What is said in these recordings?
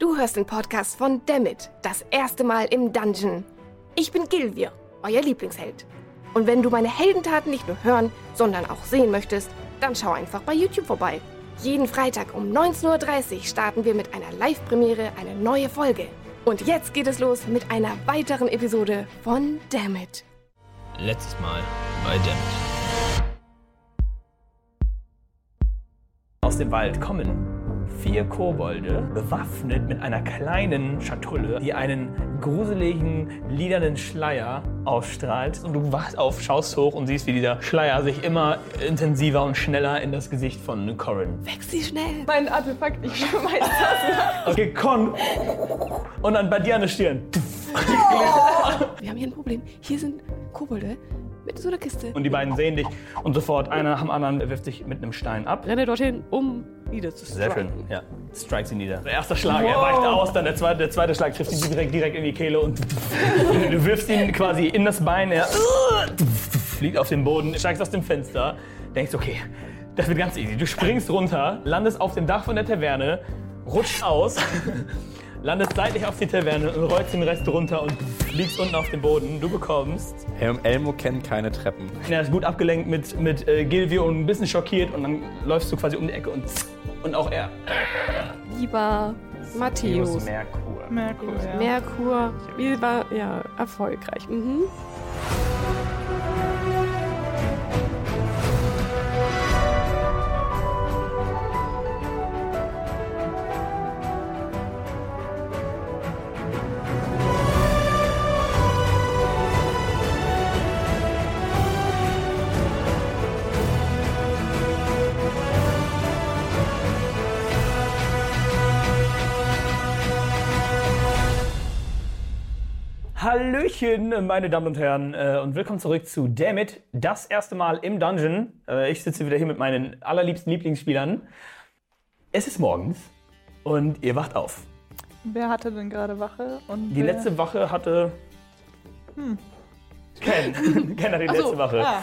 Du hörst den Podcast von Dammit, das erste Mal im Dungeon. Ich bin Gilvir, euer Lieblingsheld. Und wenn du meine Heldentaten nicht nur hören, sondern auch sehen möchtest, dann schau einfach bei YouTube vorbei. Jeden Freitag um 19.30 Uhr starten wir mit einer Live-Premiere eine neue Folge. Und jetzt geht es los mit einer weiteren Episode von Dammit. Letztes Mal bei Dammit. Aus dem Wald kommen vier Kobolde, bewaffnet mit einer kleinen Schatulle, die einen gruseligen, lilanen Schleier ausstrahlt. Und du wachst auf, schaust hoch und siehst, wie dieser Schleier sich immer intensiver und schneller in das Gesicht von Corin. Wächst sie schnell. Mein Artefakt, ich schmeiß das. Okay, Con. Und dann bei dir an der Stirn. Wir haben hier ein Problem. Hier sind Kobolde mit so einer Kiste. Und die beiden sehen dich und sofort einer nach dem anderen wirft sich mit einem Stein ab. Renne dorthin, um wieder zu Sehr schön, ja. Strike sie nieder. Der erste Schlag, er weicht aus, dann der zweite, der zweite Schlag trifft ihn direkt, direkt in die Kehle und du wirfst ihn quasi in das Bein, er fliegt auf den Boden, steigst aus dem Fenster, denkst, okay, das wird ganz easy. Du springst runter, landest auf dem Dach von der Taverne, rutscht aus, landest seitlich auf die Taverne und rollst den Rest runter und fliegst unten auf den Boden. Du bekommst. El Elmo kennt keine Treppen. Er ist gut abgelenkt mit, mit äh, Gilvio und ein bisschen schockiert und dann läufst du quasi um die Ecke und, und auch er. Lieber Matthäus. Merkur. Merkur, ja. Merkur. Wie war, ja, erfolgreich. Mhm. Hallöchen, meine Damen und Herren, äh, und willkommen zurück zu Dammit, das erste Mal im Dungeon. Äh, Ich sitze wieder hier mit meinen allerliebsten Lieblingsspielern. Es ist morgens und ihr wacht auf. Wer hatte denn gerade Wache? Und Die wer- letzte Wache hatte. Ken. Ken hat die Ach so, letzte Wache. Ah,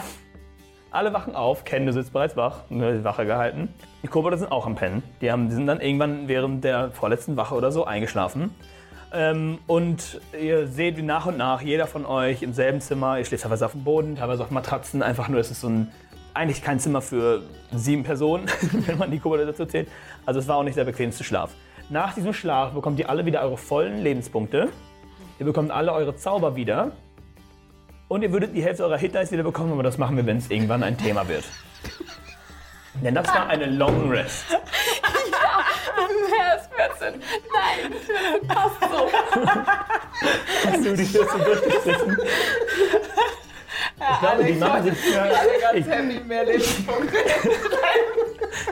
Alle wachen auf. Ken, du sitzt bereits wach. Ne, die Wache gehalten. Die Kobolde sind auch am Pennen. Die, haben, die sind dann irgendwann während der vorletzten Wache oder so eingeschlafen. Ähm, und ihr seht, wie nach und nach jeder von euch im selben Zimmer, ihr schläft teilweise auf dem Boden, teilweise auf Matratzen, einfach nur, es ist so ein, eigentlich kein Zimmer für sieben Personen, wenn man die Kobolde dazu zählt. Also es war auch nicht der bequemste Schlaf. Nach diesem Schlaf bekommt ihr alle wieder eure vollen Lebenspunkte. Ihr bekommt alle eure Zauber wieder. Und ihr würdet die Hälfte eurer Hit Dice wieder bekommen, aber das machen wir, wenn es irgendwann ein Thema wird. Denn das war eine Long Rest. wer ist 14? Nein, passt so. Hast du die Liste durchgesessen? Ich glaube, die machen sich für. Ich, Ganz happy, mehr Lebenspunkte.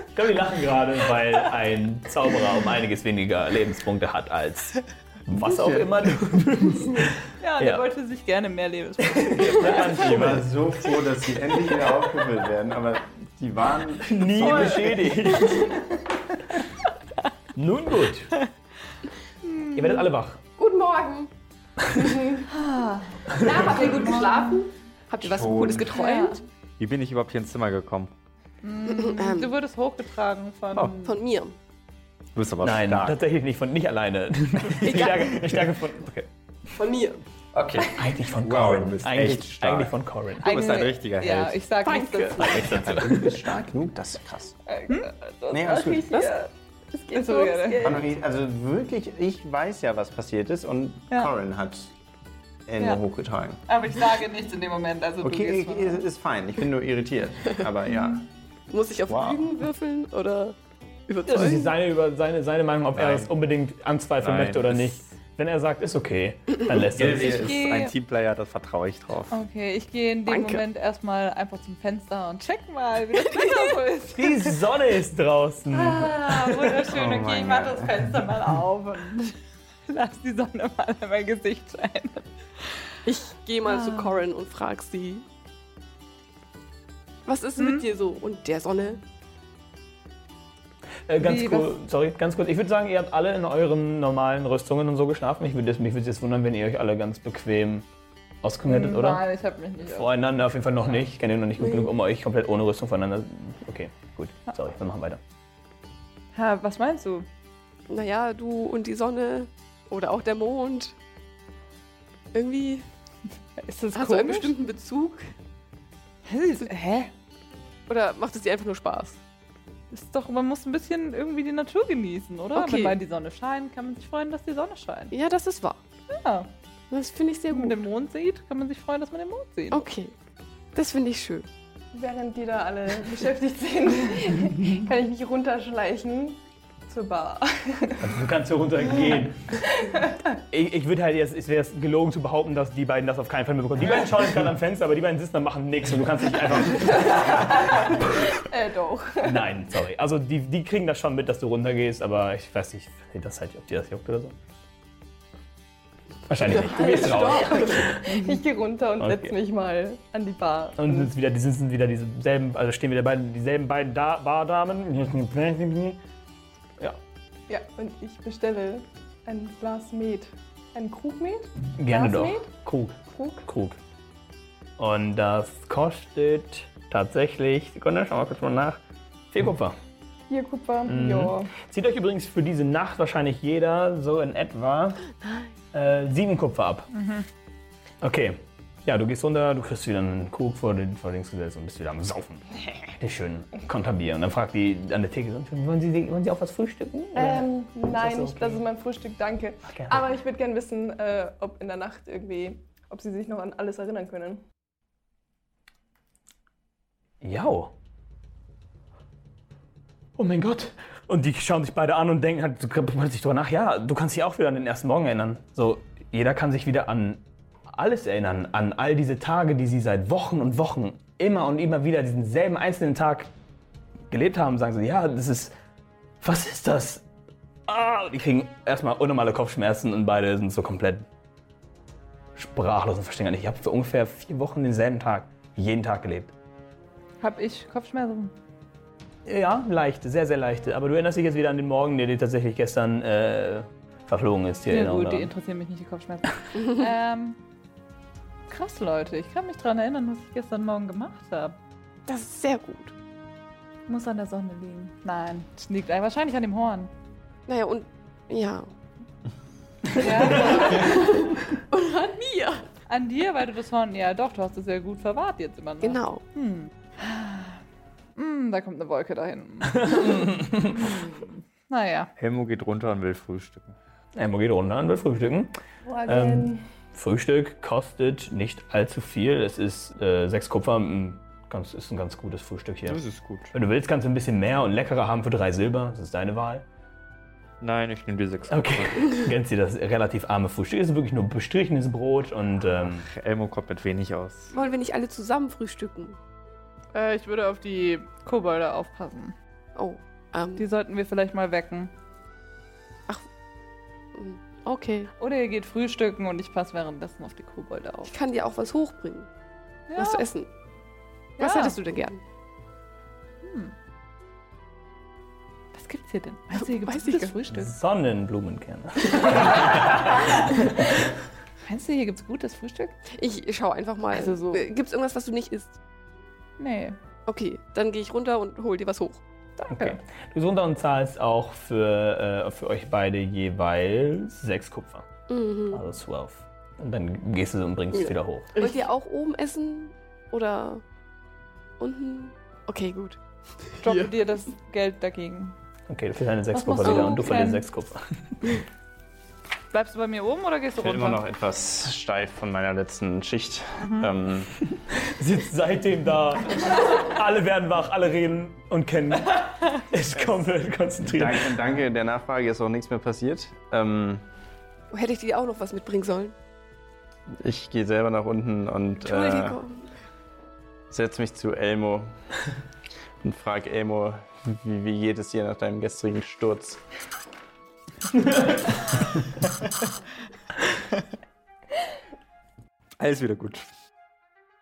ich glaube, die lachen gerade, weil ein Zauberer um einiges weniger Lebenspunkte hat als was auch immer du Ja, der Ja. wollte sich gerne mehr Lebenspunkte. Ich war so froh, dass sie endlich wieder aufgefüllt werden, aber die waren. nie beschädigt. Nun gut. Ihr werdet alle wach. Guten Morgen. Na, habt ihr gut geschlafen? Habt ihr was Schon. Cooles geträumt? Wie bin ich überhaupt hier ins Zimmer gekommen? Du wurdest hochgetragen von. Oh. Von mir. Du bist aber Nein, stark. tatsächlich nicht von nicht alleine. Eine Stärke, eine Stärke von. Okay. Von mir. Okay. Eigentlich von Wow, Corin. du bist eigentlich, echt stark. eigentlich von Corin. Du bist ein richtiger Ja, Held. ich sag nichts dazu. Du bist stark genug, das ist krass. Nee, alles gut. Was? Es geht Ist so los. gerne. gell? Annemarie, Also wirklich, ich weiß ja, was passiert ist und Ja. Corin hat Ende Ja. hochgetragen. Aber ich sage nichts in dem Moment. Also du Okay, gehst ist, ist fein, ich bin nur irritiert. Aber ja. Muss ich auf Wow. Lügen würfeln oder Das ist überzeugen? seine, über, seine, seine Meinung, ob er Nein. das unbedingt anzweifeln Nein, möchte oder nicht. Wenn er sagt, ist okay, dann lässt er Gilvi es. ist ein Teamplayer, das vertraue ich drauf. Okay, ich gehe in dem Danke. Moment erstmal einfach zum Fenster und check mal, wie das Wetter so ist. Die Sonne ist draußen. Ah, wunderschön. Oh Okay, mein ich mach Gott. das Fenster mal auf. Und Lass die Sonne mal in mein Gesicht scheinen. Ich gehe mal zu Ah. Corin und frag sie. Was ist Hm? mit dir so und der Sonne? Äh, ganz Wie, kurz, sorry, ganz kurz. Ich würde sagen, ihr habt alle in euren normalen Rüstungen und so geschlafen. Ich würde mich würde es jetzt wundern, wenn ihr euch alle ganz bequem ausgekommen hättet, oder? Nein, ich habe mich nicht. Voreinander auf jeden Fall noch nicht. Ich kenne ihn noch nicht gut genug, um euch komplett ohne Rüstung voneinander. Okay, gut. Sorry, wir machen weiter. Ha, was meinst du? Naja, du und die Sonne oder auch der Mond. Irgendwie Ist das hast du einen bestimmten Bezug? Hä? Oder macht es dir einfach nur Spaß? Ist doch, man muss ein bisschen irgendwie die Natur genießen, oder? Okay. Wenn mal die Sonne scheint, kann man sich freuen, dass die Sonne scheint. Ja, das ist wahr. Ja. Das finde ich sehr Wenn man gut. den Mond sieht, kann man sich freuen, dass man den Mond sieht. Okay. Das finde ich schön. Während die da alle beschäftigt sind, kann ich mich runterschleichen zur Bar. Also, du kannst hier runtergehen. Ich, ich würde halt jetzt, es wäre gelogen zu behaupten, dass die beiden das auf keinen Fall mitbekommen. Die beiden schauen jetzt gerade am Fenster, aber die beiden sitzen da und machen nichts und du kannst nicht einfach. Äh, doch. Nein, sorry. Also die, die kriegen das schon mit, dass du runtergehst, aber ich weiß nicht, das halt, ob dir das juckt oder so. Wahrscheinlich nicht. Du gehst raus. Ich gehe runter und Okay. setze mich mal an die Bar. Und sind wieder, die sind wieder dieselben, also stehen wieder beiden, dieselben beiden da Bardamen. Ja, und ich bestelle ein Glas Met. Ein Krug Met? gerne doch. Krug. Krug? Krug. Und das kostet tatsächlich, Sekunde, schauen wir kurz mal nach, 4 Kupfer. Hier Kupfer. Mhm. Ja. Zieht euch übrigens für diese Nacht wahrscheinlich jeder so in etwa äh, 7 Kupfer ab. Okay. Ja, du gehst runter, du kriegst wieder einen Krug vor den, vor den gesetzt und bist wieder am Saufen. Die schönen Konterbier. Und dann fragt die an der Theke, wollen Sie, wollen Sie auch was frühstücken? Ähm, nein, so nicht, okay? das ist mein Frühstück, danke. gerne. Aber ich würde gerne wissen, äh, ob in der Nacht irgendwie, ob sie sich noch an alles erinnern können. Ja. Oh mein Gott. Und die schauen sich beide an und denken halt so plötzlich drüber nach, ja, du kannst dich auch wieder an den ersten Morgen erinnern. So, jeder kann sich wieder an alles erinnern, an all diese Tage, die sie seit Wochen und Wochen immer und immer wieder diesen selben einzelnen Tag gelebt haben, sagen sie, ja, das ist, was ist das? Ah, die kriegen erstmal unnormale Kopfschmerzen und beide sind so komplett sprachlos und verstehen gar nicht. Ich habe für ungefähr vier Wochen denselben Tag, jeden Tag gelebt. Hab ich Kopfschmerzen? Ja, leichte, sehr, sehr leichte. Aber du erinnerst dich jetzt wieder an den Morgen, der dir tatsächlich gestern äh, verflogen ist. Die Ja gut, die interessieren mich nicht, die Kopfschmerzen. ähm, krass, Leute. Ich kann mich daran erinnern, was ich gestern Morgen gemacht habe. Das ist sehr gut. Muss an der Sonne liegen. Nein, es liegt wahrscheinlich an dem Horn. Naja, und ja. Ja, Und an mir. an dir, weil du das Horn... Ja doch, du hast es ja gut verwahrt jetzt immer noch. Genau. Hm. Hm, da kommt eine Wolke da hinten. Hm. Naja. Helmo geht runter und will frühstücken. Emmo geht runter und will frühstücken. Ähm, Frühstück kostet nicht allzu viel. Es ist äh, sechs Kupfer. Ein ganz, ist ein ganz gutes Frühstück hier. Das ist gut. Wenn du willst, kannst du ein bisschen mehr und leckerer haben für drei Silber. Das ist deine Wahl. Nein, ich nehme die sechs. Okay. Gönnst dir das relativ arme Frühstück. Es ist wirklich nur bestrichenes Brot und ähm, Elmo kommt mit wenig aus. Wollen wir nicht alle zusammen frühstücken? Äh, ich würde auf die Kobolde aufpassen. Oh, ähm, Die sollten wir vielleicht mal wecken. mm, okay. Oder ihr geht frühstücken und ich passe währenddessen auf die Kobolde auf. Ich kann dir auch was hochbringen. Ja. Was zu essen. Was Ja. hättest du denn gern? Was gibt's hier denn? Meinst du, hier gibt's gutes. Frühstück? Sonnenblumenkerne. Meinst du, hier gibt's gutes Frühstück? Ich schau einfach mal. Also so- Äh, Gibt's irgendwas, was du nicht isst? Nee. Okay, dann gehe ich runter und hol dir was hoch. Danke. Okay. Du und zahlst auch für, äh, für euch beide jeweils sechs Kupfer. Mhm. Also 12. Und dann gehst du und bringst es Ja. wieder hoch. Wollt ihr auch oben essen? Oder unten? Okay, gut. Ich droppe dir das Geld dagegen. Okay, du kriegst deine sechs Kupfer wieder und du verlierst sechs Kupfer. Bleibst du bei mir oben oder gehst du Ich bin runter? immer noch etwas steif von meiner letzten Schicht. Ähm, Sitzt seitdem da. alle werden wach, alle reden und kennen. Ist komplett konzentriert. danke, danke der Nachfrage, ist auch nichts mehr passiert. Ähm, Hätte ich dir auch noch was mitbringen sollen? ich gehe selber nach unten und äh, Entschuldigung. setze mich zu Elmo und frage Elmo, wie, wie geht es dir nach deinem gestrigen Sturz? Alles wieder gut.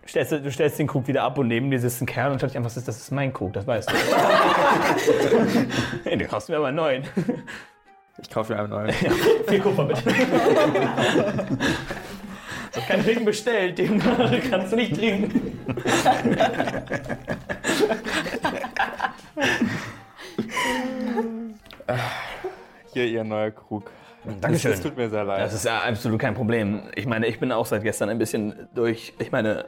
Stellst, du, du stellst den Krug wieder ab und neben dir sitzt ein Kerl und schaut dich ist das? Das ist mein Krug, das weißt du. hey, du kaufst mir aber einen neuen. Ich kaufe mir einen neuen. Vier Kupfer bitte. Keinen Ring bestellt, den kannst du nicht trinken. Hier Ihr neuer Krug. Dankeschön. Es tut mir sehr leid. Das ist ja absolut kein Problem. Ich meine, ich bin auch seit gestern ein bisschen durch. Ich meine,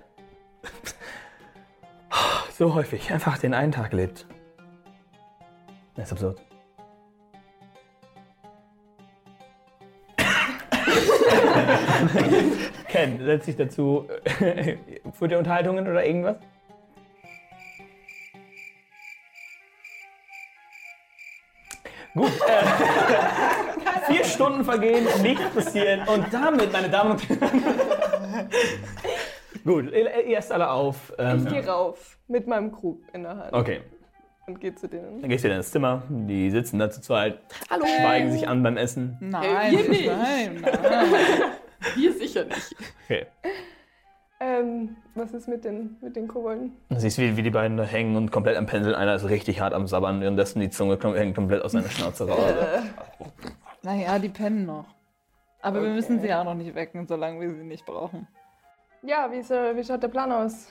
so häufig einfach den einen Tag lebt. Das ist absurd. Ken, setz dich dazu. Führt ihr Unterhaltungen oder irgendwas? Gut. Äh, vier Stunden vergehen, nichts passieren und damit, meine Damen und Herren. Gut, ihr ihr esst alle auf. Ich Ähm, gehe rauf mit meinem Krug in der Hand okay, und gehe zu denen. dann gehst du wieder ins Zimmer. Die sitzen da zu zweit, Hallo. schweigen sich an beim Essen. Nein, wir nicht. nein, nein. Wir sicher nicht. Okay. Ähm, was ist mit den, mit den Kobolden? Du siehst, wie, wie die beiden da hängen und komplett am Penseln. Einer ist richtig hart am Sabbern, währenddessen die Zunge kom- hängt komplett aus seiner Schnauze raus. Naja, die pennen noch. Aber wir müssen sie auch noch nicht wecken, solange wir sie nicht brauchen. Ja, wie, ist, äh, wie schaut der Plan aus?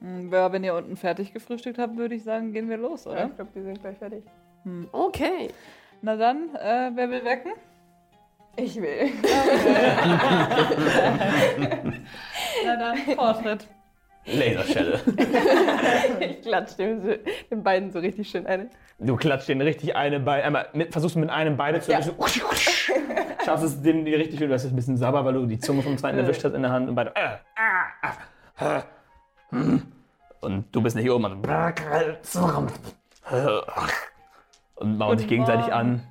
Hm, ja, wenn ihr unten fertig gefrühstückt habt, würde ich sagen, gehen wir los, Ja, oder? ich glaube, die sind gleich fertig. Okay. Na dann, äh, wer will wecken? Ich will. Na dann, Vortritt. Laserschelle. Ich klatsche dem, so- den beiden so richtig schön eine. Du klatscht den richtig eine Bein, einmal mit, versuchst mit einem Beine zu Ja. erwischen. Schaffst es den die richtig schön, du hast es ein bisschen sauber, weil du die Zunge vom zweiten erwischt hast in der Hand und beide. Äh, ah, äh, hm. Und du bist nicht oben. Also, und bauen sich gegenseitig Morgen. an.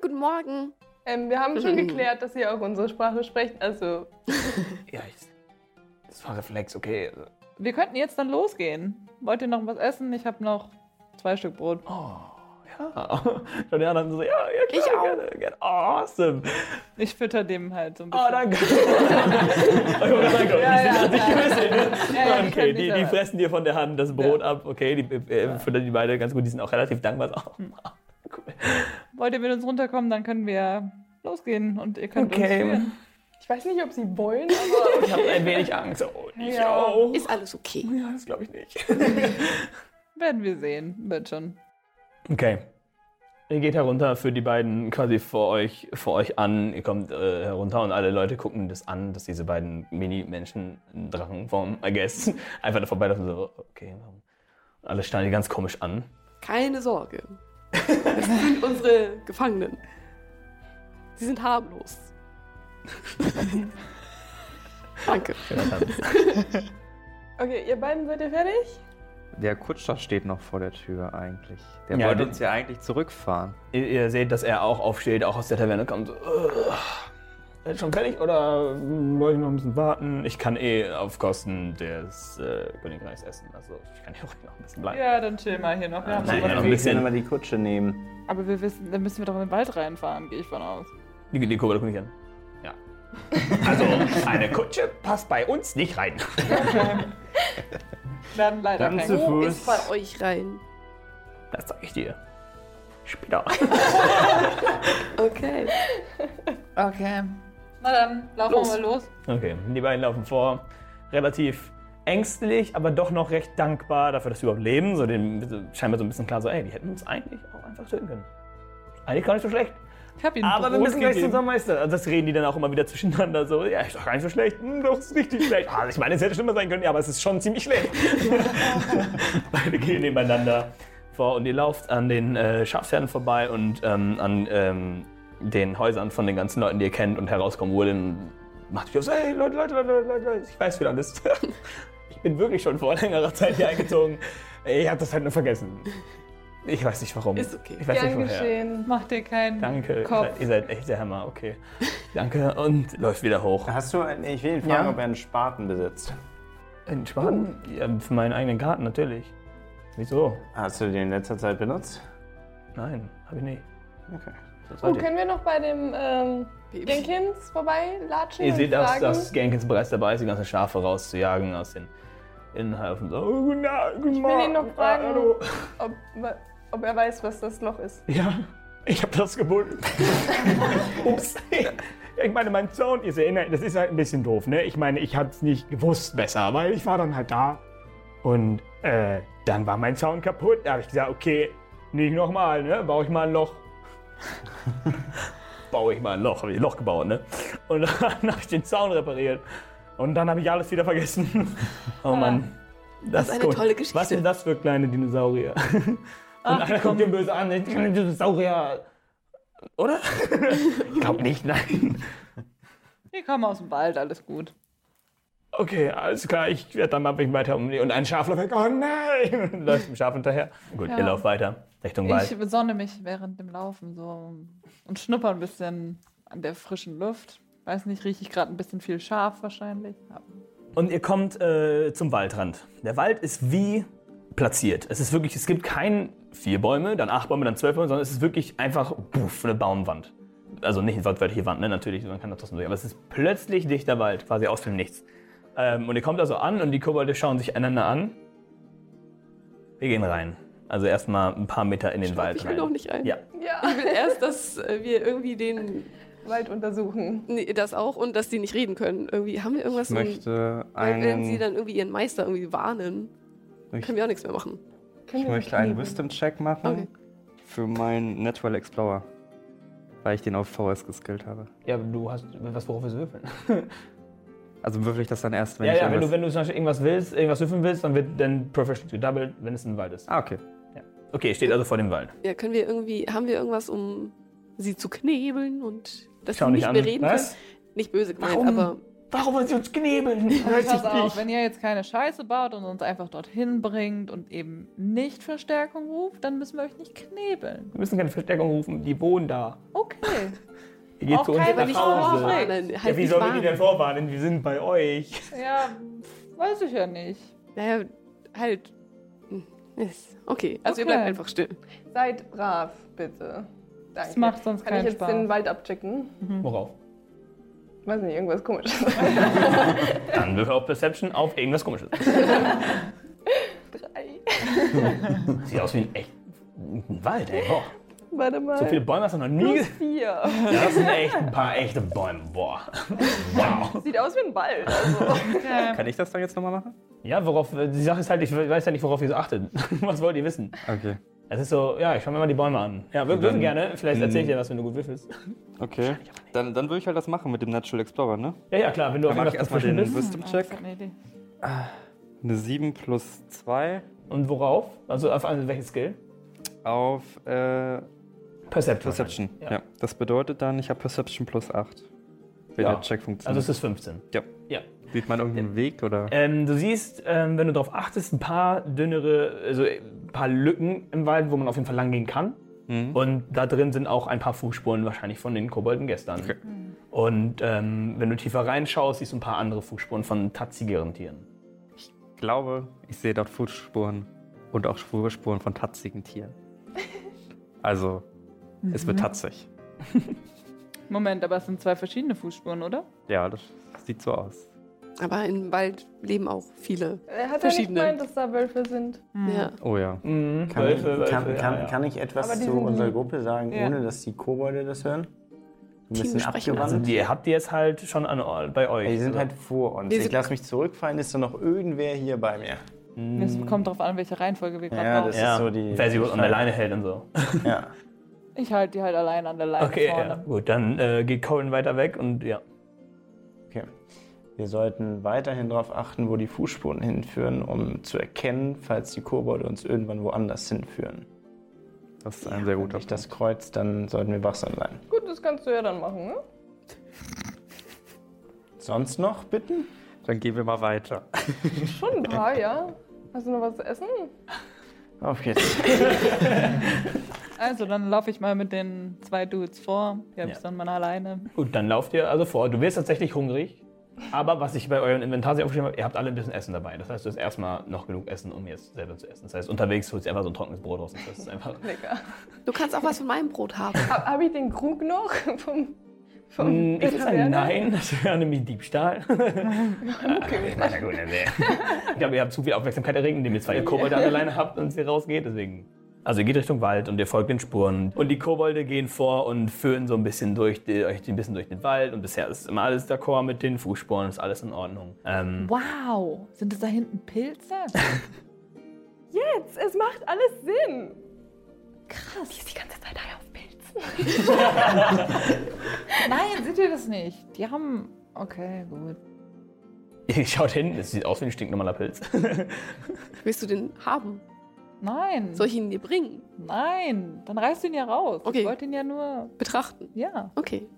Guten Morgen. Ähm, wir haben schon geklärt, dass ihr auch unsere Sprache sprecht. Also, Ja, ich, das war Reflex, okay. Wir könnten jetzt dann losgehen. Wollt ihr noch was essen? Ich habe noch zwei Stück Brot. Ja. Und die anderen so, ja, ja klar, Ich auch. gerne, gerne. Awesome. Ich fütter dem halt so ein bisschen. Oh, danke. oh, danke. Ja, die sind ja, ja. ne? Ja, okay, die, die fressen dir von der Hand das Brot Ja. ab. Okay, die äh, füttern die beide ganz gut. Die sind auch relativ dankbar. So, oh, cool. Wollt ihr mit uns runterkommen, dann können wir losgehen und ihr könnt Okay. uns führen. Ich weiß nicht, ob sie wollen, aber Ich habe ein wenig Angst. Oh, ich Ja. auch. Ist alles okay. Ja, das glaube ich nicht. Werden wir sehen, wird schon. Okay. Ihr geht herunter, führt die beiden quasi vor euch, vor euch an. Ihr kommt äh, herunter und alle Leute gucken das an, dass diese beiden Mini-Menschen in Drachenform, I guess, einfach da vorbeilaufen. So, okay, warum? Und alle starren die ganz komisch an. Keine Sorge. Das sind unsere Gefangenen. Sie sind harmlos. Danke. Schöner Tanz. okay, ihr beiden seid ihr fertig? Der Kutscher steht noch vor der Tür eigentlich. Der Ja, wollte uns ja eigentlich zurückfahren. ihr, ihr seht, dass er auch aufsteht, auch aus der Taverne kommt. So, "Ugh, Seid schon fertig oder wollte ich noch ein bisschen warten? Ich kann eh auf Kosten des äh, Königreichs essen. Also ich kann hier ruhig noch ein bisschen bleiben. Ja, dann chill mal hier noch. Wir haben Nein, noch ja, ein bisschen. Können aber die Kutsche nehmen. Aber wir wissen, dann müssen wir doch in den Wald reinfahren, gehe ich von aus. Die, die Kobold guckt mich an. Also, eine Kutsche passt bei uns nicht rein. Dann leider Dann kein zu Wo Fuß. ist bei euch rein? Das zeige ich dir. Später. Okay. Okay. Na dann, laufen Los. wir mal los. Okay, die beiden laufen vor. Relativ ängstlich, aber doch noch recht dankbar dafür, dass sie überhaupt leben. So den, scheinbar so ein bisschen klar so, ey, die hätten uns eigentlich auch einfach töten können. Eigentlich gar nicht so schlecht. Ich habe ihn Aber wir Brot müssen gleich zu unserem Meister. Also das reden die dann auch immer wieder zwischeneinander so, ja, ist doch gar nicht so schlecht. Hm, doch, ist richtig schlecht. Ah, ich meine, es hätte schlimmer sein können, ja, aber es ist schon ziemlich schlecht. Beide gehen nebeneinander vor und ihr lauft an den äh, Schafsherden vorbei und ähm, an ähm, den Häusern von den ganzen Leuten, die ihr kennt und herauskommen wollen. Macht auf, so, hey, Leute, Leute, Leute, Leute, Leute, ich weiß, wie das ist. ich bin wirklich schon vor längerer Zeit hier eingezogen. Ich habe das halt nur vergessen. Ich weiß nicht warum. Ist okay. Ich weiß Gern nicht woher. geschehen. Mach dir keinen Danke, Kopf. ihr seid echt der Hammer, okay. Danke und läuft wieder hoch. Hast du, ein- ich will ihn fragen, Ja. ob er einen Spaten besitzt. In Spaten? Ja, für meinen eigenen Garten natürlich. Wieso? Hast du den in letzter Zeit benutzt? Nein, habe ich nicht. Okay. Das Oh, können wir noch bei dem ähm, Jenkins vorbeilatschen? Ihr und seht, dass, fragen? dass Gankins bereits dabei ist, die ganzen Schafe rauszujagen aus den Innenhöfen. So, oh, guten Tag, guten Ich will ihn noch Morgen, fragen, hallo. ob, ob er weiß, was das Loch ist. Ja, ich habe das gebunden. Ups. Ich meine, mein Zaun, ihr erinnert, das ist halt ein bisschen doof, ne? Ich meine, ich hab's nicht gewusst besser, weil ich war dann halt da. Und äh, dann war mein Zaun kaputt. Da habe ich gesagt, okay, nicht nochmal, ne? Baue ich mal ein Loch. Baue ich mal ein Loch, habe ich ein Loch gebaut, ne? Und dann habe ich den Zaun repariert. Und dann habe ich alles wieder vergessen. Oh Mann. Das, ist eine tolle Geschichte. Was sind das für kleine Dinosaurier? Und einer guckt den böse an, ich kann Dinosaurier. Oder? ich glaube nicht, nein. Die kommen aus dem Wald, alles gut. Okay, alles klar, ich werde dann mal weiter um die. Und ein Schaf läuft weg, oh nein! Und läuft dem Schaf hinterher. Gut, Ja. ihr lauft weiter Richtung Wald. Ich besonne mich während dem Laufen so und schnupper ein bisschen an der frischen Luft. Weiß nicht, rieche ich gerade ein bisschen viel scharf wahrscheinlich. Ja. Und ihr kommt äh, zum Waldrand. Der Wald ist wie platziert. Es ist wirklich, es gibt kein vier Bäume, dann acht Bäume, dann zwölf Bäume, sondern es ist wirklich einfach puff, eine Baumwand. Also nicht eine wortwörtliche Wand, ne? natürlich, man kann das trotzdem durch. Aber es ist plötzlich dichter Wald, quasi aus dem Nichts. Ähm, und ihr kommt also an und die Kobolde schauen sich einander an. Wir gehen rein. Also erstmal ein paar Meter in den Wald Ich will rein. doch nicht rein. Ja, Ja, Ich will erst, dass äh, wir irgendwie den, Wald untersuchen. nee, das auch und dass die nicht reden können. Irgendwie haben wir irgendwas, Ich möchte weil wenn sie einen, dann irgendwie ihren Meister irgendwie warnen, ich, können wir auch nichts mehr machen. Können ich möchte einen? Wisdom-Check machen Okay. für meinen Natural Explorer. Weil ich den auf VS geskillt habe. ja du hast was, worauf wir würfeln. Also würfel ich das dann erst, wenn ja, ich ja, wenn du, wenn du zum Beispiel irgendwas willst, irgendwas würfeln willst, dann wird dann Professional gedoubled, wenn es ein Wald ist. Ah, okay. Okay, steht also vor dem Wald. Ja, können wir irgendwie, haben wir irgendwas, um sie zu knebeln und dass Schau sie nicht nicht an. mehr reden Was? können? Nicht böse gemeint, Warum? aber Warum wollen sie uns knebeln? Pass auf, wenn ihr jetzt keine Scheiße baut und uns einfach dorthin bringt und eben nicht Verstärkung ruft, dann müssen wir euch nicht knebeln. Wir müssen keine Verstärkung rufen, die wohnen da. Okay. Ihr geht Auch zu uns keine nach Hause. vorwarnen. Nein, Ja, halt wie nicht sollen wir die denn vorwarnen? Wir sind bei euch. Ja, weiß ich ja nicht. Naja, halt. hm, ist- Okay, also ihr Okay. bleibt einfach still. Seid brav, bitte. Danke. Das macht sonst Kann ich keinen jetzt Spaß. den Wald abchecken? Worauf? Weiß nicht, irgendwas komisches. Dann würfel auf Perception auf irgendwas komisches. Drei. Sieht aus wie ein echt ein Wald, ey. Boah. Warte mal. So viele Bäume hast du noch nie Plus gesehen. vier. Ja, das sind echt ein paar echte Bäume. Boah. Wow. Sieht aus wie ein Wald. Also. Kann ich das dann jetzt nochmal machen? Ja, worauf, die Sache ist halt, ich weiß ja nicht, worauf ihr so achtet. Was wollt ihr wissen? Okay. Es ist so, ja, ich schau mir mal die Bäume an. Ja, wir würfeln gerne. Vielleicht erzähl ich dir was, wenn du gut würfelst. Okay. Dann, dann würde ich halt das machen mit dem Natural Explorer, ne? Ja, ja, klar, wenn du Dann mach ich erstmal den bist. Wisdom-Check. Ah, das ist eine Idee. Eine 7 plus 2 Und worauf? Also auf also welches Skill? auf äh, Perception. Perception. Ja. Ja. Das bedeutet dann, ich habe Perception plus 8. Wenn Ja. der Check Also funktioniert. es ist 15. ja. Ja. Sieht man irgendeinen Weg oder? Ähm, du siehst, ähm, wenn du darauf achtest, ein paar dünnere, also ein paar Lücken im Wald, wo man auf jeden Fall lang gehen kann. Mhm. Und da drin sind auch ein paar Fußspuren wahrscheinlich von den Kobolden gestern. Okay. Und ähm, wenn du tiefer reinschaust, siehst du ein paar andere Fußspuren von tatzigeren Tieren. Ich glaube, ich sehe dort Fußspuren und auch Fußspuren von tatzigen Tieren. Also, es wird tatzig. Moment, aber es sind zwei verschiedene Fußspuren, oder? Ja, das sieht so aus. Aber im Wald leben auch viele. Er hat ja nicht Verschiedene. gemeint, dass da Wölfe sind. Ja. Oh ja. Mhm, Kann, Wölfe, Wölfe, kann, ja, kann, ja. kann ich etwas zu unserer lieb. Gruppe sagen, Ja. ohne dass die Kobolde das hören? Ein bisschen Teambesprechung. Also abgewandt. die habt ihr jetzt halt schon an, bei euch. die sind halt vor uns. Ich lasse mich zurückfallen, ist da noch irgendwer hier bei mir? Es kommt darauf an, welche Reihenfolge wir gerade Ja, das ja, ist so die. wer sie an der Leine hält und so. Ja. Ich halte die halt allein an der Leine Okay, ja, vorne. gut, dann äh, geht Colin weiter weg und ja. Wir sollten weiterhin darauf achten, wo die Fußspuren hinführen, um zu erkennen, falls die Kobolde uns irgendwann woanders hinführen. Das ist ein sehr Wenn guter ich das Kreuz, dann sollten wir wachsam sein. Gut, das kannst du ja dann machen, ne? Sonst noch, bitten? Dann gehen wir mal weiter. Schon ein paar, ja. Hast du noch was zu essen? Auf geht's. Also, dann laufe ich mal mit den zwei Dudes vor. Die habe Ja. ich dann mal alleine. Gut, dann lauft ihr also vor. Du wirst tatsächlich hungrig. Aber was ich bei eurem Inventar sehr aufgeschrieben habe, ihr habt alle ein bisschen Essen dabei. Das heißt, du hast erstmal noch genug Essen, um jetzt selber zu essen. Das heißt, unterwegs holst du einfach so ein trockenes Brot raus. Das ist einfach. Lecker. Du kannst auch was von meinem Brot haben. Habe hab ich den Krug noch vom, vom Hm, Ich würde sagen, nein, das wäre nämlich Diebstahl. okay. Na gut, ich glaube, ihr habt zu viel Aufmerksamkeit erregt, indem ihr zwei Kobolde an der Leine habt und sie rausgeht. Deswegen. Also ihr geht Richtung Wald und ihr folgt den Spuren. Und die Kobolde gehen vor und führen so ein bisschen durch, die, euch ein bisschen durch den Wald. Und bisher ist immer alles d'accord mit den Fußspuren, ist alles in Ordnung. Ähm, Wow, sind das da hinten Pilze? Jetzt, es macht alles Sinn. Krass. Die ist die ganze Zeit high auf Pilzen. Nein, seht ihr das nicht? Die haben. Okay, gut. ihr schaut hin, es sieht aus wie ein stinknormaler Pilz. Willst du den haben? Nein. Soll ich ihn dir bringen? Nein, dann reißt du ihn ja raus. Okay. Ich wollte ihn ja nur. Betrachten. Ja. Okay.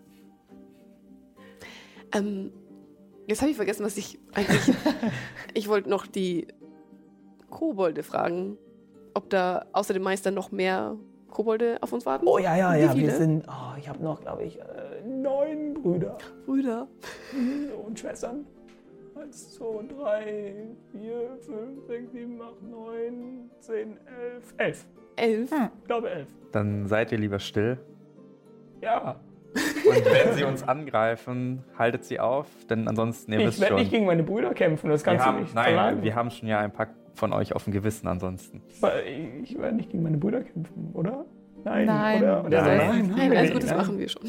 Ähm, jetzt habe ich vergessen, was ich eigentlich. ich wollte noch die Kobolde fragen, ob da außer dem Meister noch mehr Kobolde auf uns warten. Oh ja, ja, Wie ja, viele? wir sind. Oh, ich habe noch, glaube ich, äh, neun Brüder Brüder. und Schwestern. Eins, zwei, drei, vier, fünf, sechs, sieben, acht, neun, zehn, elf. Elf. Elf. Hm. Ich glaube elf. Dann seid ihr lieber still. Ja. Und wenn sie uns angreifen, haltet sie auf, denn ansonsten, ihr Ich wisst werde schon. nicht gegen meine Brüder kämpfen, das kannst du nicht nein, verlangen. wir haben schon ja ein paar von euch auf dem Gewissen ansonsten. Ich werde nicht gegen meine Brüder kämpfen, oder? Nein. Nein. Oder? oder Nein. nein, Nein, alles gut, das nein. machen wir schon.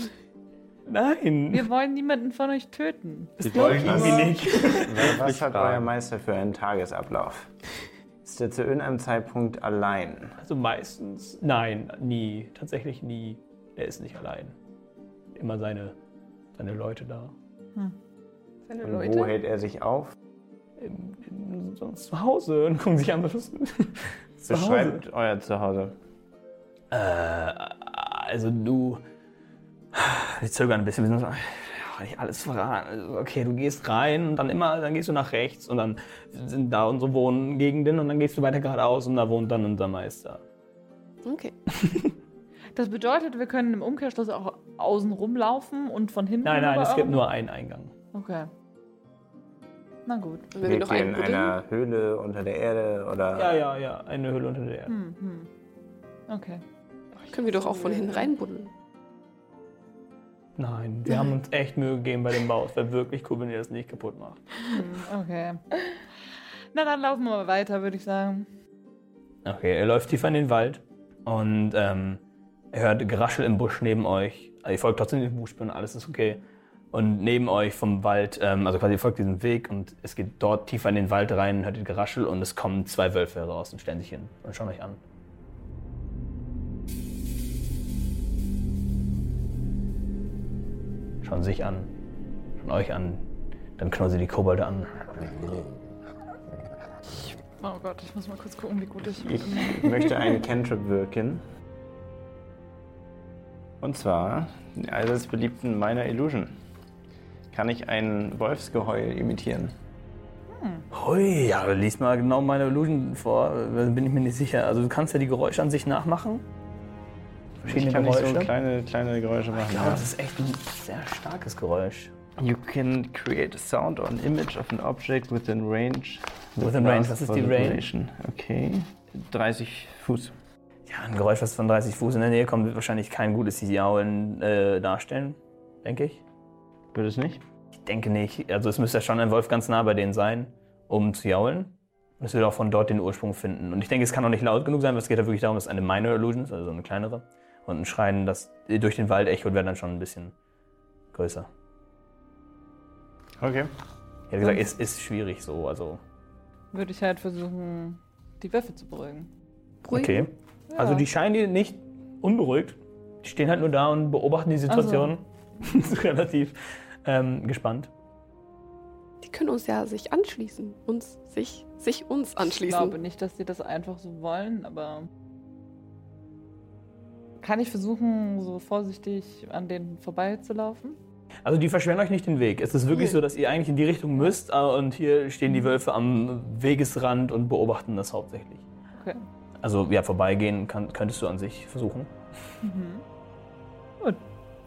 Nein. Wir wollen niemanden von euch töten. das glaube ich irgendwie nicht. Was hat euer Meister für einen Tagesablauf? Ist er zu irgendeinem Zeitpunkt allein? Also meistens, nein, nie. Tatsächlich nie. Er ist nicht allein. Immer seine, seine Leute da. Seine Und Leute. wo hält er sich auf? In, in, sonst zu Hause und gucken sich an, was ist. Beschreibt euer Zuhause. Äh, also du. Wir zögern ein bisschen. Wir sind so, ja, nicht alles verraten. Also, okay, du gehst rein und dann immer, dann gehst du nach rechts und dann sind da unsere Wohngegenden und dann gehst du weiter geradeaus und da wohnt dann unser Meister. Okay. Das bedeutet, wir können im Umkehrschluss auch außen rumlaufen und von hinten. Nein, nein, es gibt nur einen Eingang. Okay. Na gut. Wir ihr einen in einer Höhle unter der Erde oder? Ja, ja, ja, eine Höhle unter der Erde. Hm, hm. Okay. können wir doch auch von hinten reinbuddeln. Nein, wir haben uns echt Mühe gegeben bei dem Bau. Es wäre wirklich cool, wenn ihr das nicht kaputt macht. Hm, okay. Na, dann laufen wir mal weiter, würde ich sagen. Okay, er läuft tiefer in den Wald und ähm, er hört Geraschel im Busch neben euch. Also ihr folgt trotzdem den Buchspuren, alles ist okay. Und neben euch vom Wald, ähm, also quasi ihr folgt diesem Weg und es geht dort tiefer in den Wald rein, hört ihr Geraschel und es kommen zwei Wölfe heraus und stellen sich hin und schauen euch an. Schauen sich an, schauen euch an, dann knurren sie die Kobolde an. Oh Gott, ich muss mal kurz gucken, wie gut ich. Ich möchte einen Cantrip wirken. Und zwar den allseits beliebten Minor Illusion. Kann ich ein Wolfsgeheul imitieren? Hui, ja, lies mal genau meine Illusion vor, da bin ich mir nicht sicher. Also du kannst ja die Geräusche an sich nachmachen. Verschiedene Ich kann nicht Geräusche. so kleine, kleine Geräusche machen. ich glaube, ja. das ist echt ein sehr starkes Geräusch. You can create a sound or an image of an object within range. Within range, was ist die Range? Okay. 30 Fuß. Ja, ein Geräusch, was von 30 Fuß in der Nähe kommt, wird wahrscheinlich kein gutes Jaulen äh, darstellen, denke ich. Würde es nicht? Ich denke nicht. Also es müsste ja schon ein Wolf ganz nah bei denen sein, um zu jaulen. Und es wird auch von dort den Ursprung finden. Und ich denke, es kann auch nicht laut genug sein, weil es geht ja wirklich darum, dass es eine Minor Illusion ist, also so eine kleinere. Und ein Schreien, das durch den Wald echot, wäre dann schon ein bisschen größer. Okay. Ich hätte gesagt, es ist schwierig so. Also, Würde ich halt versuchen, die Wölfe zu beruhigen. Beruhigen. okay. Also die scheinen die nicht unberuhigt. Die stehen halt nur da und beobachten die Situation. Relativ ähm, gespannt. Die können uns ja sich anschließen. Uns, sich, sich uns Ich anschließen. glaube nicht, dass die das einfach so wollen, aber. Kann ich versuchen, so vorsichtig an denen vorbeizulaufen? Also die verschweren euch nicht den Weg. Es ist wirklich so, dass ihr eigentlich in die Richtung müsst äh, und hier stehen die Wölfe am Wegesrand und beobachten das hauptsächlich. Okay. Also ja, vorbeigehen kann, könntest du an sich versuchen.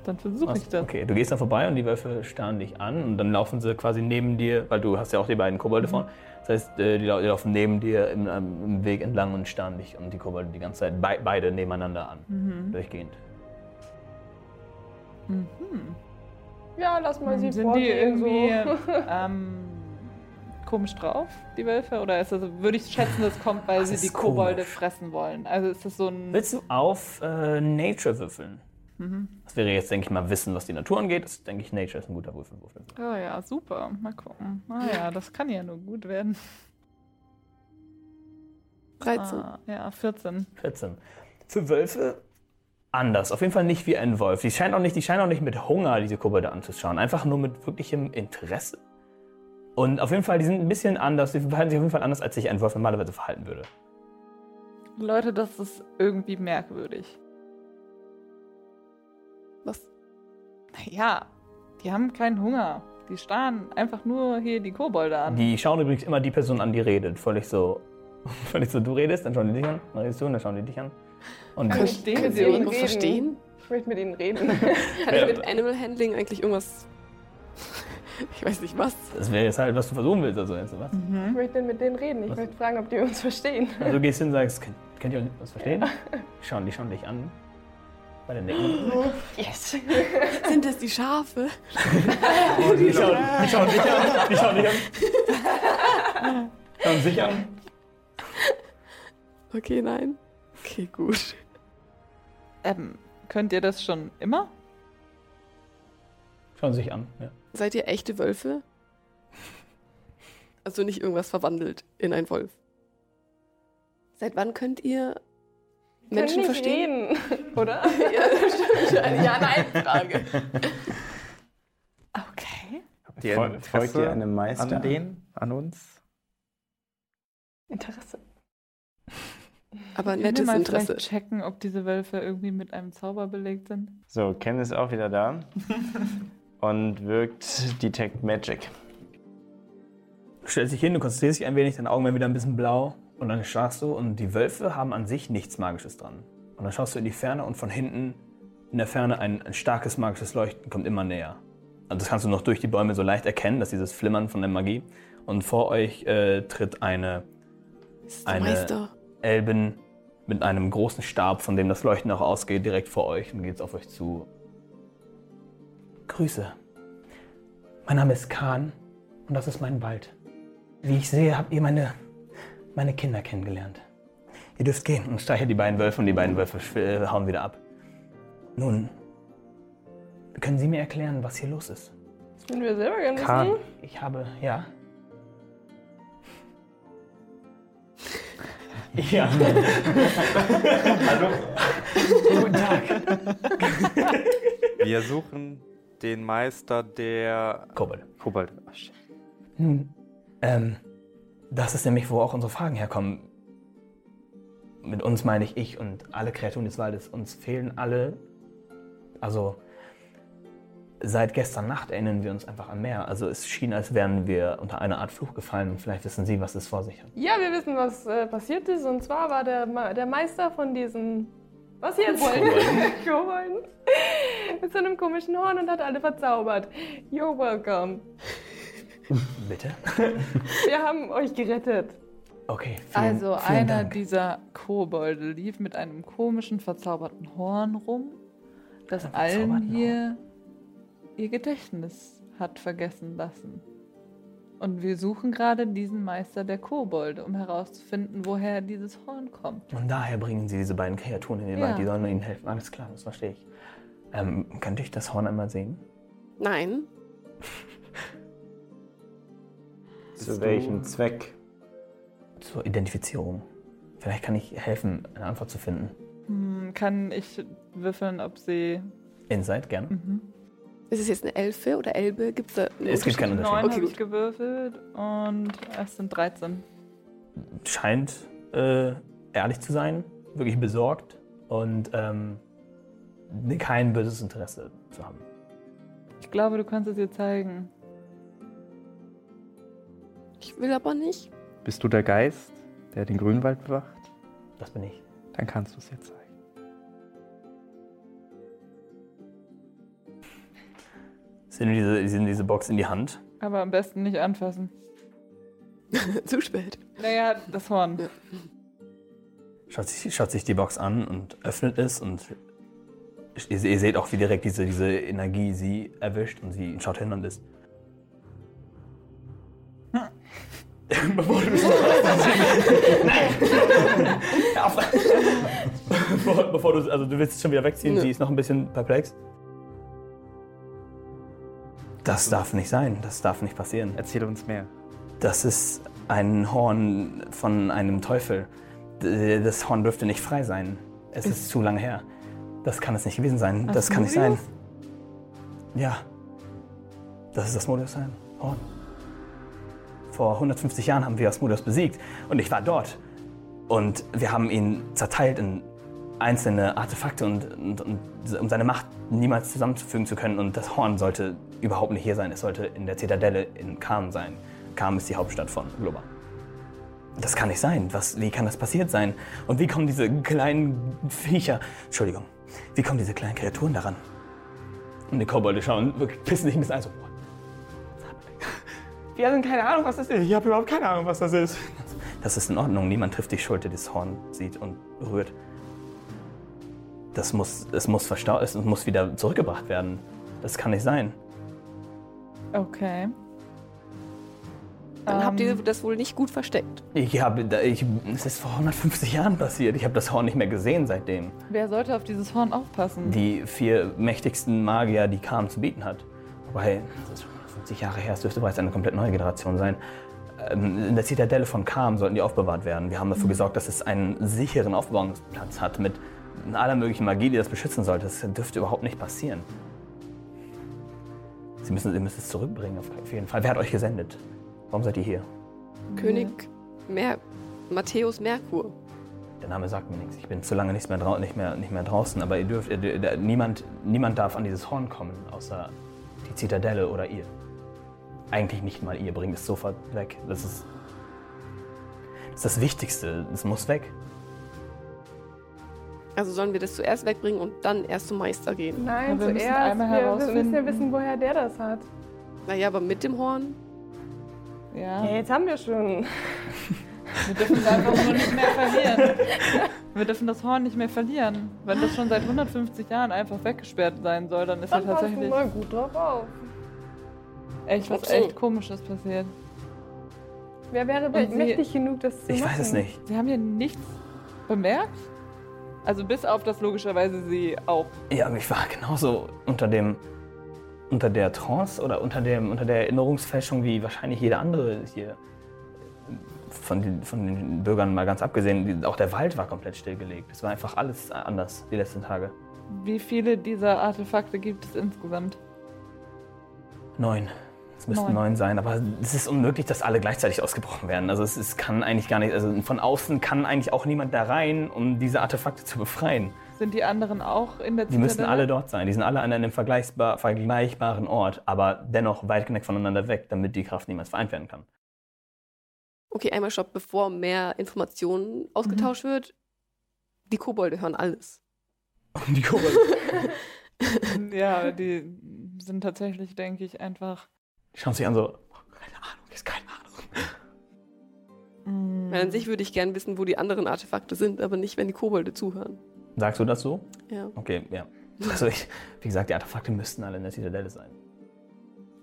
Dann versuche ich das. Okay, du gehst dann vorbei und die Wölfe starren dich an und dann laufen sie quasi neben dir, weil du hast ja auch die beiden Kobolde vorne. Das heißt, äh, die, lau- die laufen neben dir im, ähm, im Weg entlang und starren dich und die Kobolde die ganze Zeit bei, beide nebeneinander an, durchgehend. Ja, lass mal sie Sind die vorgehen. irgendwie So. ähm, komisch drauf, die Wölfe? Oder ist das, würde ich schätzen, das kommt, weil Das sie die Kobolde komisch. fressen wollen? Also ist das so ein. Willst du auf äh, Nature würfeln? Das wäre jetzt, denke ich mal, Wissen, was die Natur angeht. Das denke ich, Nature ist ein guter Würfelwurf. Ah ja, super. Mal gucken. Ah ja, das kann ja nur gut werden. 13. Ah, ja, 14. 14. Für Wölfe anders. Auf jeden Fall nicht wie ein Wolf. Die scheinen auch nicht, die scheinen auch nicht mit Hunger diese Kobolde anzuschauen. Einfach nur mit wirklichem Interesse. Und auf jeden Fall, die sind ein bisschen anders. Die verhalten sich auf jeden Fall anders, als sich ein Wolf normalerweise verhalten würde. Leute, das ist irgendwie merkwürdig. Was? Ja, die haben keinen Hunger. Die starren einfach nur hier die Kobolde an. Die schauen übrigens immer die Person an, die redet. Völlig so, völlig so, du redest, dann schauen die dich an, dann redest du, und dann schauen die dich an. Und Verstehen Können sie Sie Irgendwo verstehen? Ich möchte mit ihnen reden. Ja. ich mit Animal Handling eigentlich irgendwas. ich weiß nicht was. das wäre jetzt halt, was du versuchen willst. Also, jetzt, was? Ich möchte mit denen reden. Ich Was? möchte fragen, ob die uns verstehen. also du gehst hin und sagst, könnt, könnt ihr uns verstehen? Schauen, die schauen dich an. Bei der Nicken. Yes. Sind das die Schafe? Die schauen, die schauen dich an. Die schauen dich an. Schauen sich an. Okay, nein. Okay, gut. Ähm, könnt ihr das schon immer? Schauen sich an. Ja. Seid ihr echte Wölfe? Also nicht irgendwas verwandelt in ein Wolf. Seit wann könnt ihr Menschen verstehen? Reden, oder? Ja, stimmt. Eine Ja-Nein-Frage. Okay. Interesse folgt ihr einem Meister? an denen, an uns? Interesse. Aber wir nettes mal Interesse. vielleicht checken, ob diese Wölfe irgendwie mit einem Zauber belegt sind? So, Ken ist auch wieder da und wirkt Detect Magic. Du stellst dich hin, du konzentrierst dich ein wenig, deine Augen werden wieder ein bisschen blau und dann starrst du und die Wölfe haben an sich nichts Magisches dran. Und dann schaust du in die Ferne und von hinten in der Ferne ein, ein starkes magisches Leuchten kommt immer näher. Also das kannst du noch durch die Bäume so leicht erkennen, dass dieses Flimmern von der Magie. Und vor euch äh, tritt eine Eine- Meister. Elben mit einem großen Stab, von dem das Leuchten auch ausgeht, direkt vor euch und geht auf euch zu. Grüße. Mein Name ist Khan und das ist mein Wald. Wie ich sehe, habt ihr meine, meine Kinder kennengelernt. Ihr dürft gehen und streichelt die beiden Wölfe und die beiden Wölfe äh, hauen wieder ab. Nun, können Sie mir erklären, was hier los ist? Das würden wir selber gerne Kahn. wissen. Ich habe, ja. Ja. Hallo. Guten Tag. Wir suchen den Meister der Kobold. Kobold. Shit. Nun, ähm, das ist nämlich, wo auch unsere Fragen herkommen. Mit uns meine ich ich und alle Kreaturen des Waldes. Uns fehlen alle, also seit gestern Nacht erinnern wir uns einfach an mehr. Also es schien, als wären wir unter eine Art Fluch gefallen und vielleicht wissen Sie, was es vor sich hat. Ja, wir wissen, was äh, passiert ist. Und zwar war der, Ma- der Meister von diesen. Was jetzt? Kobolden. Mit so einem komischen Horn und hat alle verzaubert. You're welcome. Bitte? Wir haben euch gerettet. Okay, vielen, Also vielen einer Dank. dieser Kobolde lief mit einem komischen, verzauberten Horn rum, das allen hier ihr Gedächtnis hat vergessen lassen. Und wir suchen gerade diesen Meister der Kobolde, um herauszufinden, woher dieses Horn kommt. Und daher bringen Sie diese beiden Kreaturen in den Ja. Wald, die sollen Ihnen helfen. Alles klar, das verstehe ich. Ähm, könnte ich das Horn einmal sehen? Nein. Zu welchem du- Zweck? Zur Identifizierung. Vielleicht kann ich helfen, eine Antwort zu finden. Hm, kann ich würfeln, ob sie. Insight, gern. Mhm. Ist es jetzt eine Elfe oder Elbe? Gibt's da Es gibt keinen Unterschied? Neun Okay, habe ich gewürfelt und es sind 13. Scheint äh, ehrlich zu sein, wirklich besorgt und ähm, kein böses Interesse zu haben. Ich glaube, du kannst es ihr zeigen. Will aber nicht. Bist du der Geist, der den Grünwald bewacht? Das bin ich. Dann kannst du es jetzt zeigen. Sie nehmen diese, sie nehmen diese Box in die Hand. Aber am besten nicht anfassen. Zu spät. Naja, das Horn. Schaut sich, schaut sich die Box an und öffnet es und ihr, ihr seht auch, wie direkt diese, diese Energie sie erwischt und sie schaut hin und ist. Bevor du es Nein! Ja, auf- bevor, bevor du, also du willst es schon wieder wegziehen, sie ist noch ein bisschen perplex. Das darf nicht sein, das darf nicht passieren. Erzähl uns mehr. Das ist ein Horn von einem Teufel. Das Horn dürfte nicht frei sein. Es ist zu lange her. Das kann es nicht gewesen sein. Das kann nicht sein. Ja. Das ist Asmodeus sein Horn. Vor 150 Jahren haben wir Asmodeus besiegt und ich war dort. Und wir haben ihn zerteilt in einzelne Artefakte und, und, und um seine Macht niemals zusammenzufügen zu können. Und das Horn sollte überhaupt nicht hier sein. Es sollte in der Zitadelle in Kam sein. Kam ist die Hauptstadt von Globa. Das kann nicht sein. Was, wie kann das passiert sein? Und wie kommen diese kleinen Viecher, Entschuldigung, wie kommen diese kleinen Kreaturen daran? Und die Kobolde schauen wirklich pissen sich ein bisschen ein. So, wir haben keine Ahnung, was das ist. Ich habe überhaupt keine Ahnung, was das ist. Das ist in Ordnung. Niemand trifft dich schuld, der das Horn sieht und berührt. Das muss, es muss verstau es muss wieder zurückgebracht werden. Das kann nicht sein. Okay. Dann habt ihr Ähm, das wohl nicht gut versteckt. Ich habe, ich, es ist vor 150 Jahren passiert. Ich habe das Horn nicht mehr gesehen seitdem. Wer sollte auf dieses Horn aufpassen? Die vier mächtigsten Magier, die Kam zu bieten hat. Wobei, das ist 50 Jahre her, es dürfte bereits eine komplett neue Generation sein. Ähm, In der Zitadelle von Kam sollten die aufbewahrt werden. Wir haben dafür gesorgt, dass es einen sicheren Aufbewahrungsplatz hat mit aller möglichen Magie, die das beschützen sollte. Das dürfte überhaupt nicht passieren. Sie müssen, Sie müssen es zurückbringen, auf jeden Fall. Wer hat euch gesendet? Warum seid ihr hier? König Mer Matthäus Merkur. Der Name sagt mir nichts. Ich bin zu lange nicht mehr, nicht mehr, nicht mehr draußen. Aber ihr dürft, ihr, ihr, niemand, niemand darf an dieses Horn kommen, außer die Zitadelle oder ihr. Eigentlich nicht mal ihr. Bringt es sofort weg. Das ist das, ist das Wichtigste. Es muss weg. Also sollen wir das zuerst wegbringen und dann erst zum Meister gehen? Nein, Ja, wir müssen zuerst. einmal wir, müssen ja wissen, woher der das hat. Naja, aber mit dem Horn? Ja, Ja, jetzt haben wir schon. wir dürfen es einfach nur nicht mehr verlieren. Wir dürfen das Horn nicht mehr verlieren. Wenn das schon seit 150 Jahren einfach weggesperrt sein soll, dann ist ja Dann passen tatsächlich mal gut drauf auf. Echt was echt Komisches passiert. Wer wäre sie- mächtig genug, das zu Ich machen? weiß es nicht. Sie haben hier nichts bemerkt? Also bis auf das logischerweise sie auch. Ja, aber ich war genauso unter dem unter der Trance oder unter, dem, unter der Erinnerungsfälschung wie wahrscheinlich jeder andere hier. Von den, von den Bürgern mal ganz abgesehen, auch der Wald war komplett stillgelegt. Es war einfach alles anders die letzten Tage. Wie viele dieser Artefakte gibt es insgesamt? Neun. Es müssten Neun. sein, aber es ist unmöglich, dass alle gleichzeitig ausgebrochen werden. Also es, es kann eigentlich gar nicht, also von außen kann eigentlich auch niemand da rein, um diese Artefakte zu befreien. Sind die anderen auch in der Die müssen Zitadelle? alle dort sein. Die sind alle an einem vergleichbar, vergleichbaren Ort, aber dennoch weit genug voneinander weg, damit die Kraft niemals vereint werden kann. Okay, einmal stopp, bevor mehr Informationen ausgetauscht wird. Die Kobolde hören alles. Die Kobolde. Ja, die sind tatsächlich, denke ich, einfach. Die schauen sich an so, oh, keine Ahnung, ist keine Ahnung. mm, Weil an sich würde ich gern wissen, wo die anderen Artefakte sind, aber nicht, wenn die Kobolde zuhören. Sagst du das so? Ja. Okay, ja. Also ich, wie gesagt, die Artefakte müssten alle in der Zitadelle sein.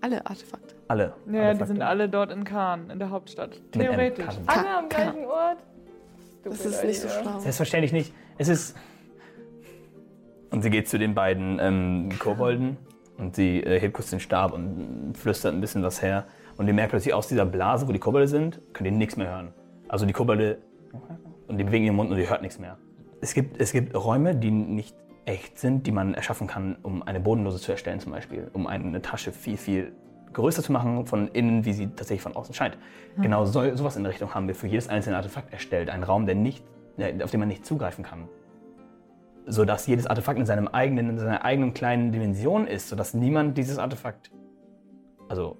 Alle Artefakte. Alle. Ja, die Artefakte. sind alle dort in Kahn, in der Hauptstadt. Theoretisch. Alle am gleichen Ort? Das Stupid ist nicht so schlau. Selbstverständlich nicht. Es ist. Und sie geht zu den beiden ähm, Kobolden und sie äh, hebt kurz den Stab und flüstert ein bisschen was her. Und ihr merkt plötzlich aus dieser Blase, wo die Kobolde sind, könnt ihr nichts mehr hören. Also die Kobolde. Und die bewegen ihren Mund und ihr hört nichts mehr. Es gibt, es gibt Räume, die nicht echt sind, die man erschaffen kann, um eine Bodenlose zu erstellen, zum Beispiel. Um eine Tasche viel, viel größer zu machen von innen, wie sie tatsächlich von außen scheint. Genau so, sowas in der Richtung haben wir für jedes einzelne Artefakt erstellt. Ein Raum, der nicht, auf den man nicht zugreifen kann. Sodass jedes Artefakt in, seinem eigenen, in seiner eigenen kleinen Dimension ist, sodass niemand dieses Artefakt, also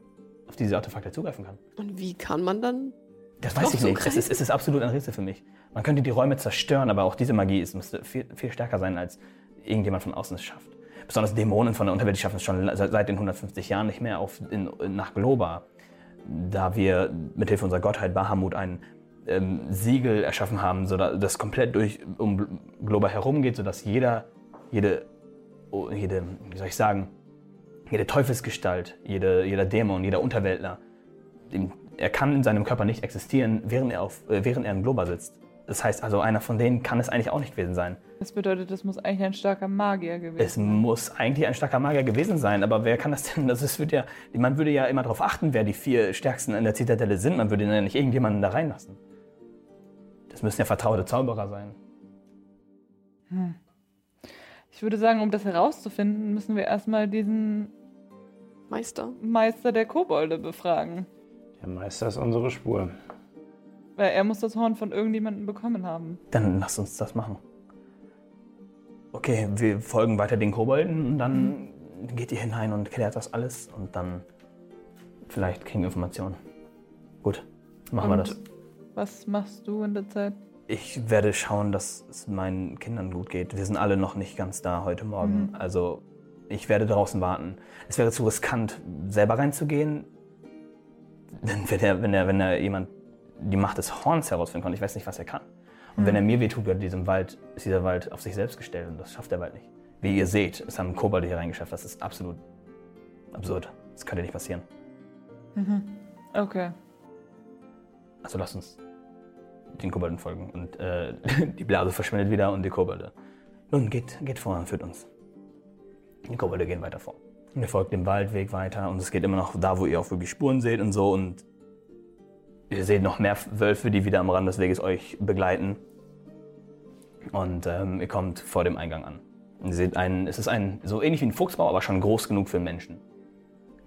auf diese Artefakte zugreifen kann. Und wie kann man dann? Das weiß ich nicht. Es ist, es ist absolut ein Rätsel für mich. Man könnte die Räume zerstören, aber auch diese Magie ist, müsste viel, viel stärker sein, als irgendjemand von außen es schafft. besonders Dämonen von der Unterwelt, die schaffen es schon seit, den 150 Jahren nicht mehr auf, in, nach Globa. Da wir mit Hilfe unserer Gottheit Bahamut ein ähm, Siegel erschaffen haben, sodass das komplett durch um Globa herumgeht, sodass jeder, jede, oh, jede, wie soll ich sagen, jede Teufelsgestalt, jede, jeder Dämon, jeder Unterweltler, dem, er kann in seinem Körper nicht existieren, während er, auf, äh, während er in Globa sitzt. Das heißt also, einer von denen kann es eigentlich auch nicht gewesen sein. Das bedeutet, das muss eigentlich ein starker Magier gewesen Es muss eigentlich ein starker Magier gewesen sein, aber wer kann das denn? Das ist, wird ja, man würde ja immer darauf achten, wer die vier Stärksten in der Zitadelle sind. Man würde ja nicht irgendjemanden da reinlassen. Das müssen ja vertraute Zauberer sein. Ich würde sagen, um das herauszufinden, müssen wir erstmal diesen Meister. Meister der Kobolde befragen. Der Meister ist unsere Spur. Weil er muss das Horn von irgendjemandem bekommen haben. Dann lass uns das machen. Okay, wir folgen weiter den Kobolden und dann geht ihr hinein und klärt das alles und dann vielleicht kriegen wir Informationen. Gut, machen wir Und das. Was machst du in der Zeit? Ich werde schauen, dass es meinen Kindern gut geht. Wir sind alle noch nicht ganz da heute Morgen. Also ich werde draußen warten. Es wäre zu riskant, selber reinzugehen. Denn wenn er, wenn er, wenn er jemand die Macht des Horns herausfinden kann, ich weiß nicht, was er kann. Und wenn er mir wehtut, wird diesem Wald, ist dieser Wald auf sich selbst gestellt und das schafft der Wald nicht. Wie ihr seht, es haben Kobolde hier reingeschafft. Das ist absolut absurd. Das könnte nicht passieren. Okay. Also lasst uns den Kobolden folgen. Und äh, die Blase verschwindet wieder und die Kobolde. Nun, geht, geht vor und führt uns. Die Kobolde gehen weiter vor. Und ihr folgt dem Waldweg weiter und es geht immer noch da, wo ihr auch wirklich Spuren seht und so. Und ihr seht noch mehr Wölfe, die wieder am Rand des Weges euch begleiten. Und ähm, ihr kommt vor dem Eingang an. Und ihr seht einen, es ist ein, so ähnlich wie ein Fuchsbau, aber schon groß genug für Menschen.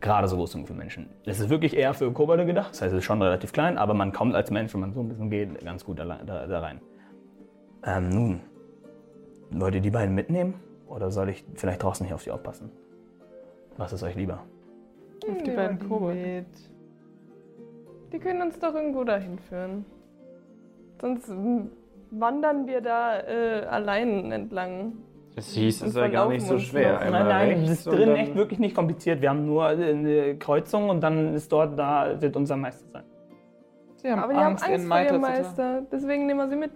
Gerade so groß genug für Menschen. Es ist wirklich eher für Kobolde gedacht, das heißt, es ist schon relativ klein, aber man kommt als Mensch, wenn man so ein bisschen geht, ganz gut da, da, da rein. Ähm, nun, wollt ihr die beiden mitnehmen? Oder soll ich vielleicht draußen hier auf die aufpassen? Was ist euch lieber? Auf die Nehmen beiden Kobolde. Die können uns doch irgendwo dahin führen. Sonst mm, wandern wir da äh, allein entlang. Das hieß, es sei gar nicht so schwer. Nein, nein, rechts das ist drin echt wirklich nicht kompliziert. Wir haben nur eine Kreuzung und dann ist dort, da wird unser Meister sein. Sie haben Aber die haben Angst, Angst vor ihrem Meister. Deswegen nehmen wir sie mit.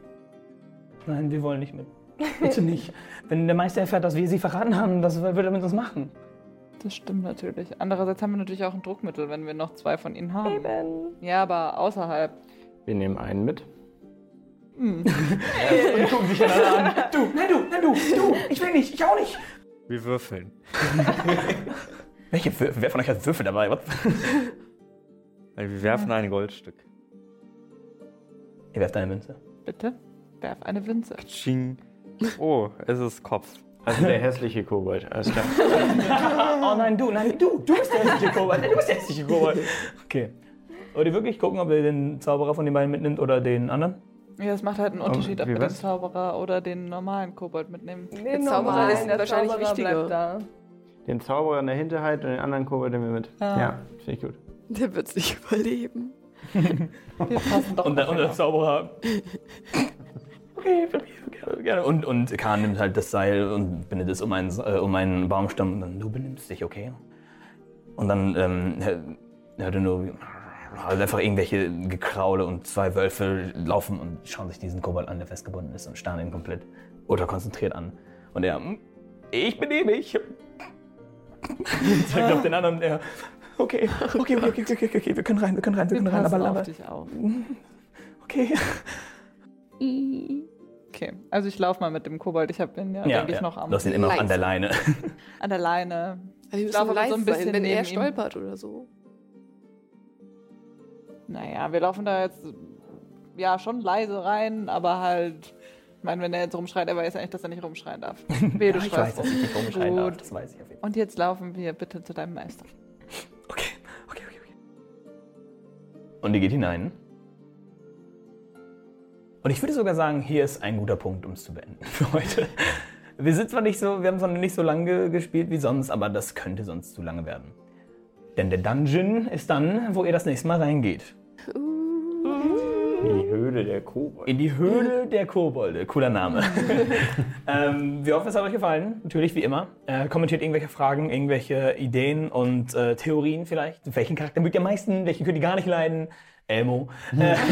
Nein, wir wollen nicht mit. Bitte nicht. Wenn der Meister erfährt, dass wir sie verraten haben, was wird er mit uns machen? Das stimmt natürlich. Andererseits haben wir natürlich auch ein Druckmittel, wenn wir noch zwei von ihnen haben. Eben. Ja, aber außerhalb. Wir nehmen einen mit. Und die gucken sich einander an. Du, nein, du, nein, du, du, ich will nicht, ich auch nicht. Wir würfeln. Welche Würfel? Wer von euch hat Würfel dabei? Wir werfen ein Goldstück. Ihr werft eine Münze. Bitte? Werf eine Winze. Ching. Oh, es ist Kopf. Also der hässliche Kobold. Alles klar. Oh nein, du, nein, du, du bist der hässliche Kobold. Nein, du bist der hässliche Kobold. Okay. Wollt ihr wirklich gucken, ob ihr den Zauberer von den beiden mitnimmt oder den anderen? Ja, es macht halt einen Unterschied, ob wie wir den? Zauberer oder den normalen Kobold mitnehmen. Nee, Zauberer normal, ist der wahrscheinlich Zauberer wichtiger. bleibt da. Den Zauberer in der Hinterhalt und den anderen Kobold nehmen wir mit. Ja. Ja, finde ich gut. Der wird sich überleben. Wir passen doch Und der, und der. Zauberer. Okay, gerne, gerne. Und, und Kahn nimmt halt das Seil und bindet es um einen, äh, um einen Baumstamm und dann, du benimmst dich, okay? Und dann ähm, hört er nur also einfach irgendwelche Gekraule und zwei Wölfe laufen und schauen sich diesen Kobold an, der festgebunden ist und starren ihn komplett ultrakonzentriert an. Und er, "Hm, ich benehme mich. Zeigt auf den anderen, der, okay, okay, okay, okay, okay, okay, wir können rein, wir können rein, wir Wir können rein, aber, auf aber dich auf. okay. Okay, also ich laufe mal mit dem Kobold. Ich habe ihn ja, Ja, denke ich, ja. noch am, Du hast ihn immer noch an der Leine. an der Leine. Aber wir Ich laufe so leise ein bisschen sein, wenn er neben ihm. stolpert oder so. Naja, wir laufen da jetzt ja schon leise rein, aber halt. Ich meine, wenn er jetzt rumschreit, er weiß eigentlich, dass er nicht rumschreien darf. Wehe, du Ja, ich weiß, dass ich nicht rumschreien darf. Gut. Das weiß ich auf jeden Fall. Und jetzt laufen wir bitte zu deinem Meister. Okay, okay, okay, okay. Und ihr geht hinein. Und ich würde sogar sagen, hier ist ein guter Punkt, um es zu beenden für heute. Wir sind zwar nicht so, wir haben zwar nicht so lange gespielt wie sonst, aber das könnte sonst zu lange werden. Denn der Dungeon ist dann, wo ihr das nächste Mal reingeht. In die Höhle der Kobolde. In die Höhle der Kobolde. Cooler Name. ähm, wir hoffen, es hat euch gefallen. Natürlich, wie immer. Äh, kommentiert irgendwelche Fragen, irgendwelche Ideen und äh, Theorien vielleicht. Welchen Charakter mögt ihr am meisten? Welchen könnt ihr gar nicht leiden? Elmo. Äh,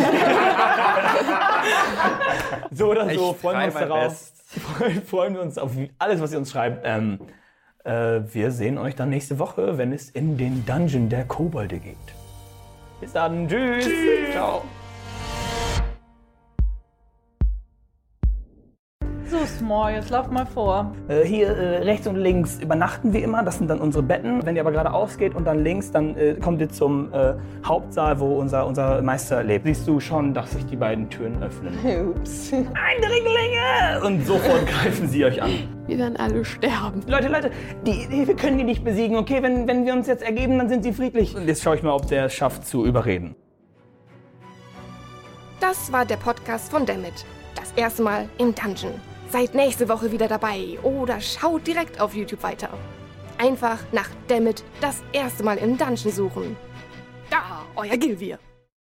so oder so, freuen wir uns darauf. Freuen wir uns auf alles, was ihr uns schreibt. Ähm, äh, wir sehen euch dann nächste Woche, wenn es in den Dungeon der Kobolde geht. Bis dann. Tschüss. Ciao. Small, jetzt lauf mal vor. Äh, hier äh, rechts und links übernachten wir immer. Das sind dann unsere Betten. Wenn ihr aber gerade ausgeht und dann links, dann äh, kommt ihr zum äh, Hauptsaal, wo unser, unser Meister lebt. Siehst du schon, dass sich die beiden Türen öffnen. Ups. Eindringlinge! Und sofort greifen sie euch an. Wir werden alle sterben. Leute, Leute, die, die, wir können die nicht besiegen, okay? Wenn, wenn wir uns jetzt ergeben, dann sind sie friedlich. Und jetzt schaue ich mal, ob der es schafft zu überreden. Das war der Podcast von Dammit. Das erste Mal im Dungeon. Seid nächste Woche wieder dabei oder schaut direkt auf YouTube weiter. Einfach nach Dammit das erste Mal im Dungeon suchen. Da, euer Gilvir.